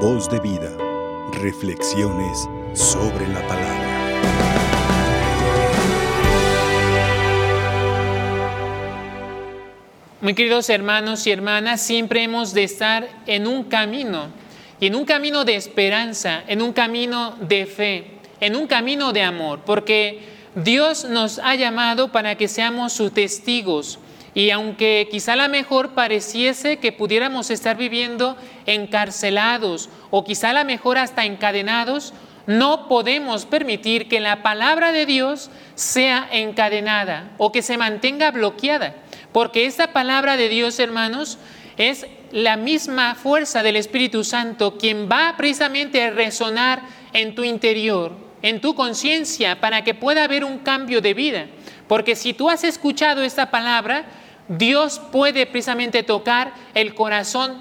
Voz de vida. Reflexiones sobre la palabra. Muy queridos hermanos y hermanas, siempre hemos de estar en un camino, y en un camino de esperanza, en un camino de fe, en un camino de amor, porque Dios nos ha llamado para que seamos sus testigos. Y aunque quizá a lo mejor pareciese que pudiéramos estar viviendo encarcelados o quizá a lo mejor hasta encadenados, no podemos permitir que la palabra de Dios sea encadenada o que se mantenga bloqueada, porque esta palabra de Dios, hermanos, es la misma fuerza del Espíritu Santo quien va precisamente a resonar en tu interior, en tu conciencia, para que pueda haber un cambio de vida. Porque si tú has escuchado esta palabra, Dios puede precisamente tocar el corazón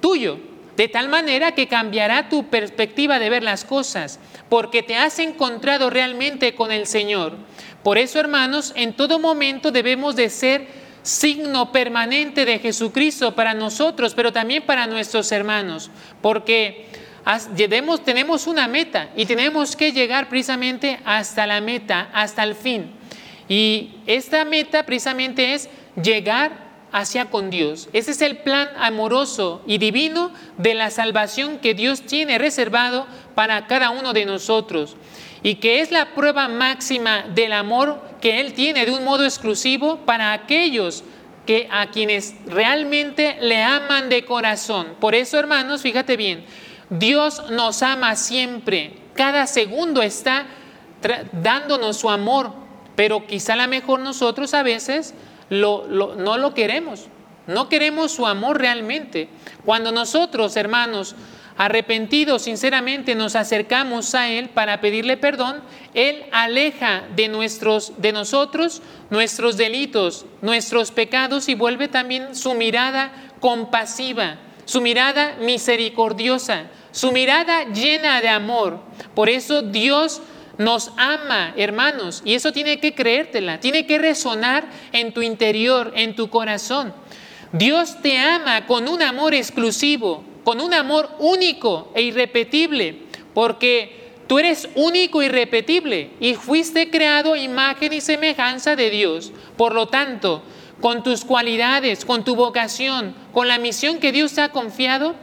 tuyo, de tal manera que cambiará tu perspectiva de ver las cosas, porque te has encontrado realmente con el Señor. Por eso, hermanos, en todo momento debemos de ser signo permanente de Jesucristo para nosotros, pero también para nuestros hermanos, porque tenemos una meta y tenemos que llegar precisamente hasta la meta, hasta el fin. Y esta meta precisamente es llegar hacia con Dios. Ese es el plan amoroso y divino de la salvación que Dios tiene reservado para cada uno de nosotros y que es la prueba máxima del amor que Él tiene de un modo exclusivo para aquellos que a quienes realmente le aman de corazón. Por eso, hermanos, fíjate bien, Dios nos ama siempre, cada segundo está dándonos su amor, pero quizá a lo mejor nosotros a veces no lo queremos. No queremos su amor realmente. Cuando nosotros, hermanos, arrepentidos sinceramente nos acercamos a Él para pedirle perdón, Él aleja de, nuestros, de nosotros nuestros delitos, nuestros pecados y vuelve también su mirada compasiva, su mirada misericordiosa, su mirada llena de amor. Por eso Dios nos ama, hermanos, y eso tiene que creértela, tiene que resonar en tu interior, en tu corazón. Dios te ama con un amor exclusivo, con un amor único e irrepetible, porque tú eres único e irrepetible y fuiste creado imagen y semejanza de Dios. Por lo tanto, con tus cualidades, con tu vocación, con la misión que Dios te ha confiado,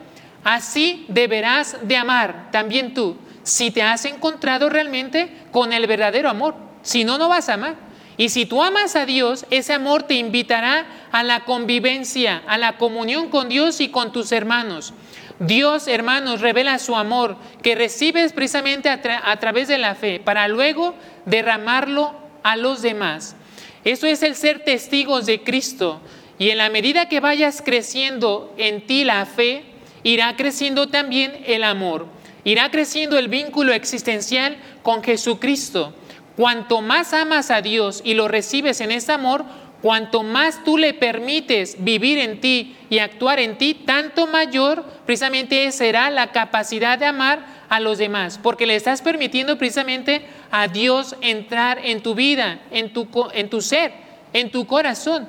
así deberás de amar también tú si te has encontrado realmente con el verdadero amor. Si no, no vas a amar. Y si tú amas a Dios, ese amor te invitará a la convivencia, a la comunión con Dios y con tus hermanos. Dios, hermanos, revela su amor que recibes precisamente a, través de la fe para luego derramarlo a los demás. Eso es el ser testigos de Cristo. Y en la medida que vayas creciendo en ti la fe, irá creciendo también el amor irá creciendo el vínculo existencial con Jesucristo. Cuanto más amas a Dios y lo recibes en ese amor, cuanto más tú le permites vivir en ti y actuar en ti, tanto mayor precisamente será la capacidad de amar a los demás, porque le estás permitiendo precisamente a Dios entrar en tu vida, en tu, en tu ser, en tu corazón.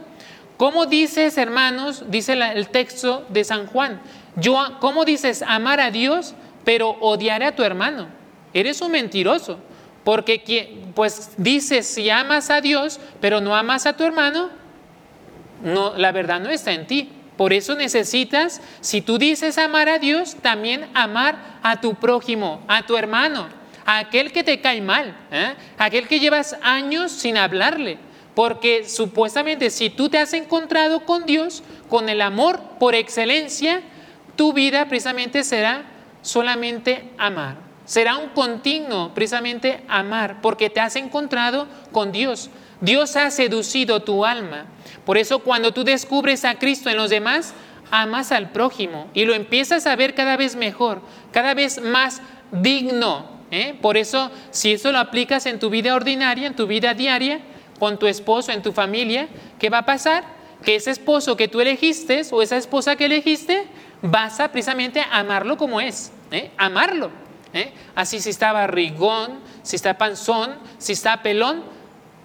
¿Cómo dices, hermanos, dice el texto de San Juan? Yo, ¿Cómo dices amar a Dios? Pero odiaré a tu hermano. Eres un mentiroso, porque pues dices si amas a Dios, pero no amas a tu hermano, no, la verdad no está en ti. Por eso necesitas, si tú dices amar a Dios, también amar a tu prójimo, a tu hermano, a aquel que te cae mal, ¿eh? aquel que llevas años sin hablarle. Porque supuestamente si tú te has encontrado con Dios, con el amor por excelencia, tu vida precisamente será solamente amar. Será un continuo precisamente amar, porque te has encontrado con Dios. Dios ha seducido tu alma. Por eso cuando tú descubres a Cristo en los demás, amas al prójimo y lo empiezas a ver cada vez mejor, cada vez más digno. ¿eh? Por eso, si eso lo aplicas en tu vida ordinaria, en tu vida diaria, con tu esposo, en tu familia, ¿qué va a pasar? Que ese esposo que tú elegiste o esa esposa que elegiste vas a precisamente amarlo como es, ¿eh? amarlo. ¿eh? Así si está barrigón, si está panzón, si está pelón,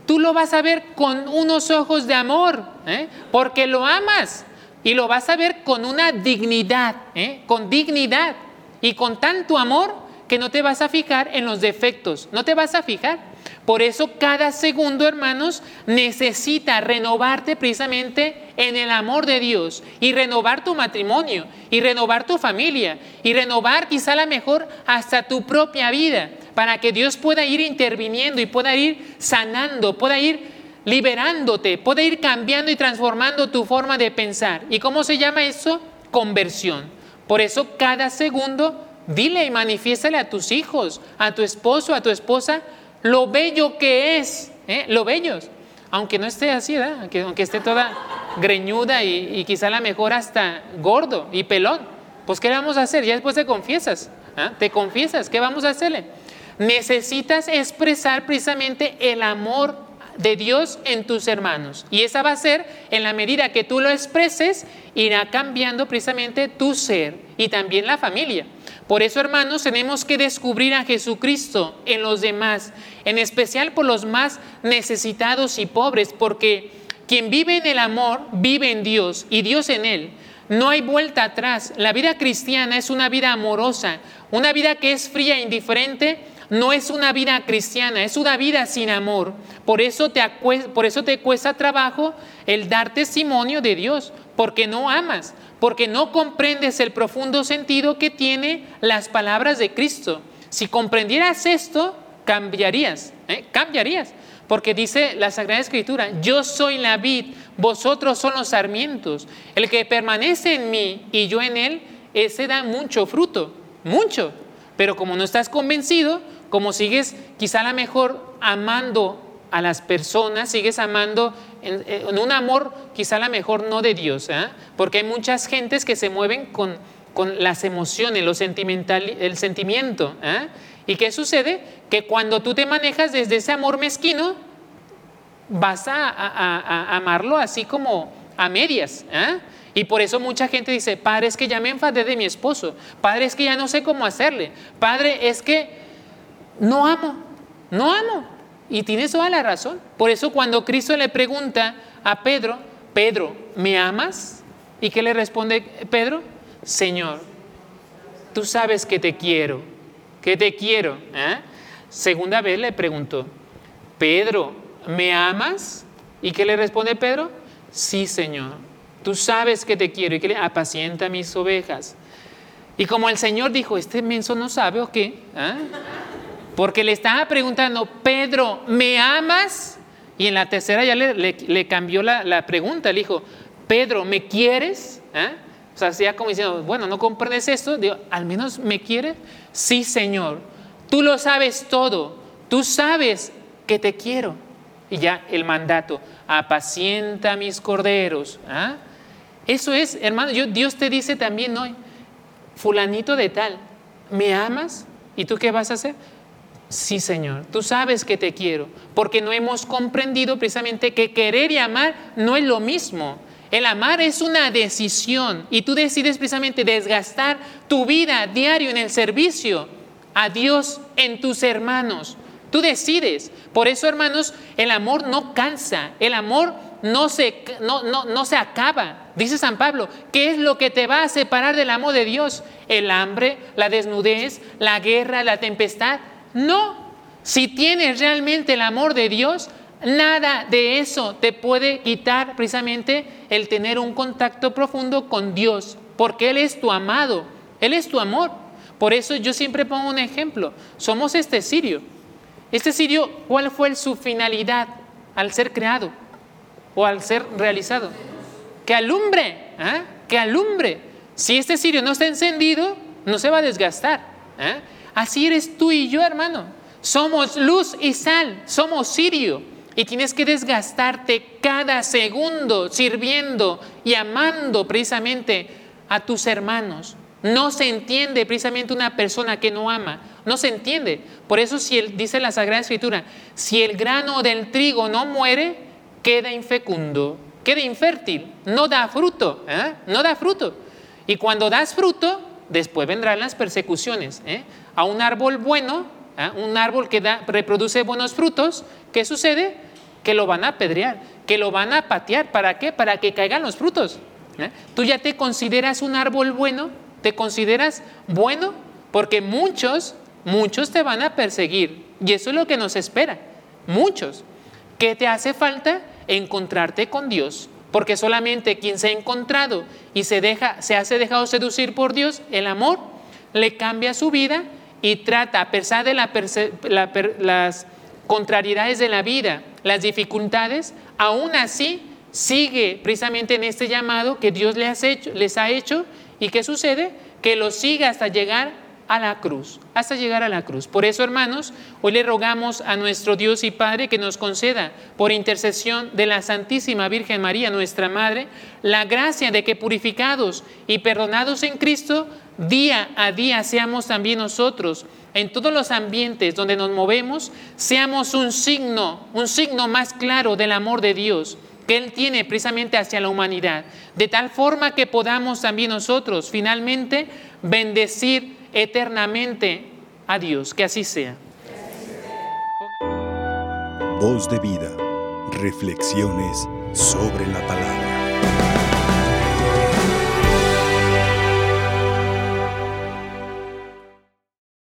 tú lo vas a ver con unos ojos de amor, ¿eh? porque lo amas y lo vas a ver con una dignidad, con dignidad. y con tanto amor que no te vas a fijar en los defectos, no te vas a fijar. Por eso cada segundo, hermanos, necesita renovarte precisamente en el amor de Dios y renovar tu matrimonio y renovar tu familia y renovar quizá la mejor hasta tu propia vida para que Dios pueda ir interviniendo y pueda ir sanando, pueda ir liberándote, pueda ir cambiando y transformando tu forma de pensar. ¿Y cómo se llama eso? Conversión. Por eso cada segundo dile y manifiéstale a tus hijos, a tu esposo, a tu esposa, lo bello que es, ¿eh? lo bellos. Aunque no esté así, ¿verdad? Aunque, aunque esté toda greñuda y, quizá a la mejor hasta gordo y pelón. Pues ¿qué vamos a hacer? Ya después te confiesas. ¿ah? Te confiesas, ¿qué vamos a hacerle? Necesitas expresar precisamente el amor de Dios en tus hermanos. Y esa va a ser, en la medida que tú lo expreses, irá cambiando precisamente tu ser y también la familia. Por eso, hermanos, tenemos que descubrir a Jesucristo en los demás, en especial por los más necesitados y pobres, porque quien vive en el amor vive en Dios y Dios en él. No hay vuelta atrás. La vida cristiana es una vida amorosa, una vida que es fría e indiferente no es una vida cristiana, es una vida sin amor. Por eso te, por eso te cuesta trabajo el dar testimonio de Dios, porque no amas, porque no comprendes el profundo sentido que tiene las palabras de Cristo. Si comprendieras esto, cambiarías, ¿eh? cambiarías. Porque dice la Sagrada Escritura, yo soy la vid, vosotros son los sarmientos. El que permanece en mí y yo en él, ese da mucho fruto, mucho. Pero como no estás convencido, como sigues quizá a lo mejor amando a las personas, sigues amando en, un amor quizá a lo mejor no de Dios, ¿eh? porque hay muchas gentes que se mueven con, con las emociones, lo sentimental, el sentimiento. ¿eh? ¿Y qué sucede? Que cuando tú te manejas desde ese amor mezquino, vas a, amarlo así como a medias. ¿eh? Y por eso mucha gente dice, padre, es que ya me enfadé de mi esposo, padre, es que ya no sé cómo hacerle, padre, es que no amo, no amo. Y tienes toda la razón. Por eso cuando Cristo le pregunta a Pedro, Pedro, ¿me amas? ¿Y qué le responde Pedro? Señor, tú sabes que te quiero, que te quiero. ¿eh? Segunda vez le preguntó, Pedro, ¿me amas? ¿Y qué le responde Pedro? Sí, Señor, tú sabes que te quiero y que le apacienta mis ovejas. Y como el Señor dijo, este menso no sabe o qué, ¿eh? Porque le estaba preguntando, Pedro, ¿me amas? Y en la tercera ya le, cambió la, pregunta. Le dijo, Pedro, ¿me quieres? ¿Eh? O sea, ya como diciendo, bueno, ¿no comprendes esto? Digo, ¿al menos me quieres? Sí, Señor. Tú lo sabes todo. Tú sabes que te quiero. Y ya el mandato, apacienta mis corderos. ¿ah? Eso es, hermano, Dios te dice también hoy, fulanito de tal, ¿me amas? ¿Y tú qué vas a hacer? Sí, Señor, tú sabes que te quiero, porque no hemos comprendido precisamente que querer y amar no es lo mismo. El amar es una decisión y tú decides precisamente desgastar tu vida diario en el servicio a Dios en tus hermanos. Tú decides. Por eso, hermanos, el amor no cansa, el amor no se, no, no, no se acaba. Dice San Pablo, ¿qué es lo que te va a separar del amor de Dios? El hambre, la desnudez, la guerra, la tempestad. No, si tienes realmente el amor de Dios, nada de eso te puede quitar precisamente el tener un contacto profundo con Dios, porque Él es tu amado, Él es tu amor. Por eso yo siempre pongo un ejemplo. Somos este sirio. Este sirio, ¿cuál fue su finalidad al ser creado o al ser realizado? Que alumbre, ¿eh? que alumbre. Si este sirio no está encendido, no se va a desgastar. ¿eh? Así eres tú y yo, hermano. Somos luz y sal, somos sirio. Y tienes que desgastarte cada segundo sirviendo y amando precisamente a tus hermanos. No se entiende precisamente una persona que no ama. No se entiende. Por eso si dice la Sagrada Escritura, si el grano del trigo no muere, queda infecundo, queda infértil, no da fruto, ¿eh? no da fruto. Y cuando das fruto, después vendrán las persecuciones. ¿eh? a un árbol bueno, ¿ah? un árbol que da, reproduce buenos frutos, ¿qué sucede? Que lo van a apedrear, que lo van a patear. ¿Para qué? Para que caigan los frutos. ¿eh? Tú ya te consideras un árbol bueno, te consideras bueno, porque muchos, muchos te van a perseguir y eso es lo que nos espera, muchos. ¿Qué te hace falta? Encontrarte con Dios, porque solamente quien se ha encontrado y se, deja, se hace dejado seducir por Dios, el amor, le cambia su vida y trata, a pesar de las contrariedades de la vida, las dificultades, aún así sigue precisamente en este llamado que Dios les, hecho, les ha hecho y ¿qué sucede? Que lo siga hasta llegar a la cruz, hasta llegar a la cruz. Por eso, hermanos, hoy le rogamos a nuestro Dios y Padre que nos conceda, por intercesión de la Santísima Virgen María, nuestra Madre, la gracia de que purificados y perdonados en Cristo, día a día seamos también nosotros, en todos los ambientes donde nos movemos, seamos un signo, un signo más claro del amor de Dios que Él tiene precisamente hacia la humanidad, de tal forma que podamos también nosotros finalmente bendecir eternamente a Dios. Que así sea. Voz de vida. Reflexiones sobre la palabra.